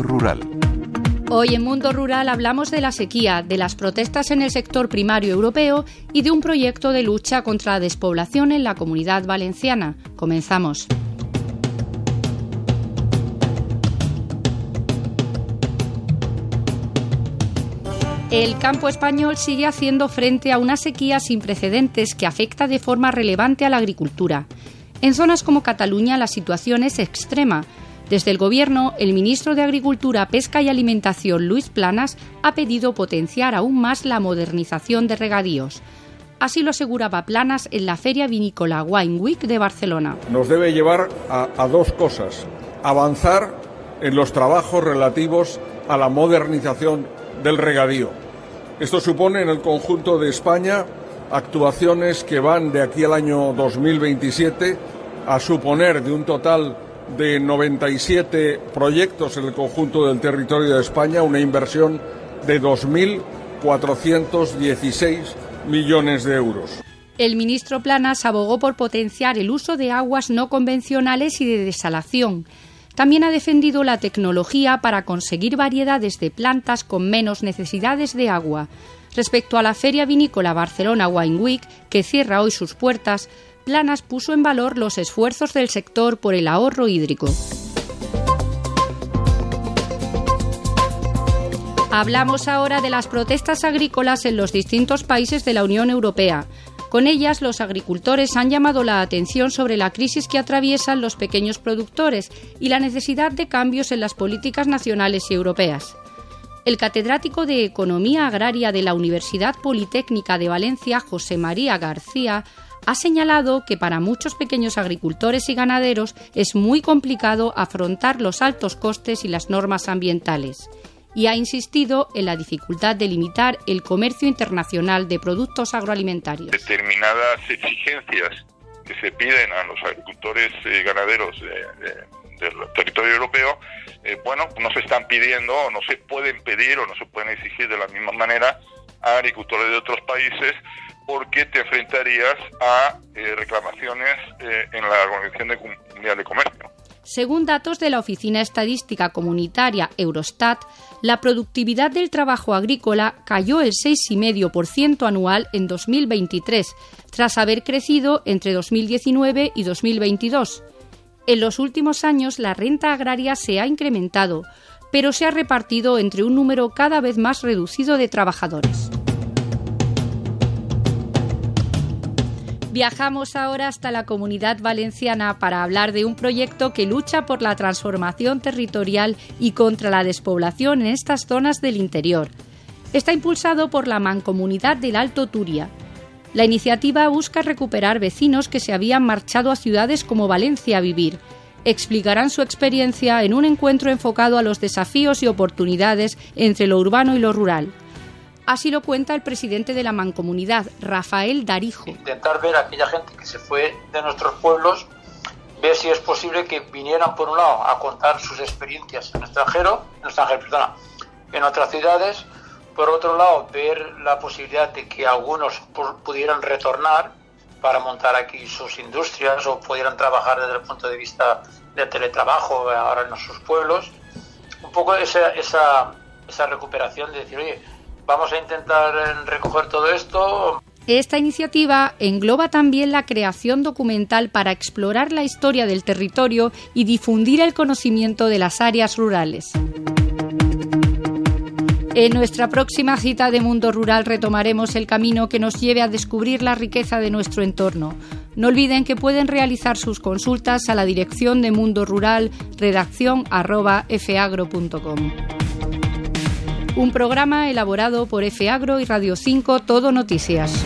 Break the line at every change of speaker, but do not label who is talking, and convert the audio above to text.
Rural.
Hoy en Mundo Rural hablamos de la sequía, de las protestas en el sector primario europeo y de un proyecto de lucha contra la despoblación en la comunidad valenciana. Comenzamos. El campo español sigue haciendo frente a una sequía sin precedentes que afecta de forma relevante a la agricultura. En zonas como Cataluña la situación es extrema. Desde el Gobierno, el ministro de Agricultura, Pesca y Alimentación, Luis Planas, ha pedido potenciar aún más la modernización de regadíos. Así lo aseguraba Planas en la Feria Vinícola Wine Week de Barcelona.
Nos debe llevar a, a dos cosas. Avanzar en los trabajos relativos a la modernización del regadío esto supone en el conjunto de España actuaciones que van de aquí al año 2027 a suponer de un total de 97 proyectos en el conjunto del territorio de España una inversión de 2.416 millones de euros.
El ministro Planas abogó por potenciar el uso de aguas no convencionales y de desalación también ha defendido la tecnología para conseguir variedades de plantas con menos necesidades de agua. Respecto a la Feria Vinícola Barcelona Wine Week, que cierra hoy sus puertas, Planas puso en valor los esfuerzos del sector por el ahorro hídrico. Hablamos ahora de las protestas agrícolas en los distintos países de la Unión Europea. Con ellas, los agricultores han llamado la atención sobre la crisis que atraviesan los pequeños productores y la necesidad de cambios en las políticas nacionales y europeas. El catedrático de Economía Agraria de la Universidad Politécnica de Valencia, José María García, ha señalado que para muchos pequeños agricultores y ganaderos es muy complicado afrontar los altos costes y las normas ambientales y ha insistido en la dificultad de limitar el comercio internacional de productos agroalimentarios.
Determinadas exigencias que se piden a los agricultores y ganaderos del territorio europeo, eh, bueno, no se están pidiendo o no se pueden pedir o no se pueden exigir de la misma manera a agricultores de otros países porque te enfrentarías a eh, reclamaciones eh, en la Organización Mundial de Comercio.
Según datos de la Oficina Estadística Comunitaria Eurostat, la productividad del trabajo agrícola cayó el 6,5% anual en 2023, tras haber crecido entre 2019 y 2022. En los últimos años la renta agraria se ha incrementado, pero se ha repartido entre un número cada vez más reducido de trabajadores. Viajamos ahora hasta la comunidad valenciana para hablar de un proyecto que lucha por la transformación territorial y contra la despoblación en estas zonas del interior. Está impulsado por la Mancomunidad del Alto Turia. La iniciativa busca recuperar vecinos que se habían marchado a ciudades como Valencia a vivir. Explicarán su experiencia en un encuentro enfocado a los desafíos y oportunidades entre lo urbano y lo rural. Así lo cuenta el presidente de la mancomunidad, Rafael Darijo.
Intentar ver a aquella gente que se fue de nuestros pueblos, ver si es posible que vinieran por un lado a contar sus experiencias en extranjero, en extranjero, perdona, en otras ciudades, por otro lado ver la posibilidad de que algunos pudieran retornar para montar aquí sus industrias o pudieran trabajar desde el punto de vista de teletrabajo ahora en sus pueblos. Un poco esa, esa, esa recuperación de decir, oye, Vamos a intentar eh, recoger todo esto.
Esta iniciativa engloba también la creación documental para explorar la historia del territorio y difundir el conocimiento de las áreas rurales. En nuestra próxima cita de Mundo Rural retomaremos el camino que nos lleve a descubrir la riqueza de nuestro entorno. No olviden que pueden realizar sus consultas a la dirección de Mundo Rural, redacción un programa elaborado por F Agro y Radio 5 Todo Noticias.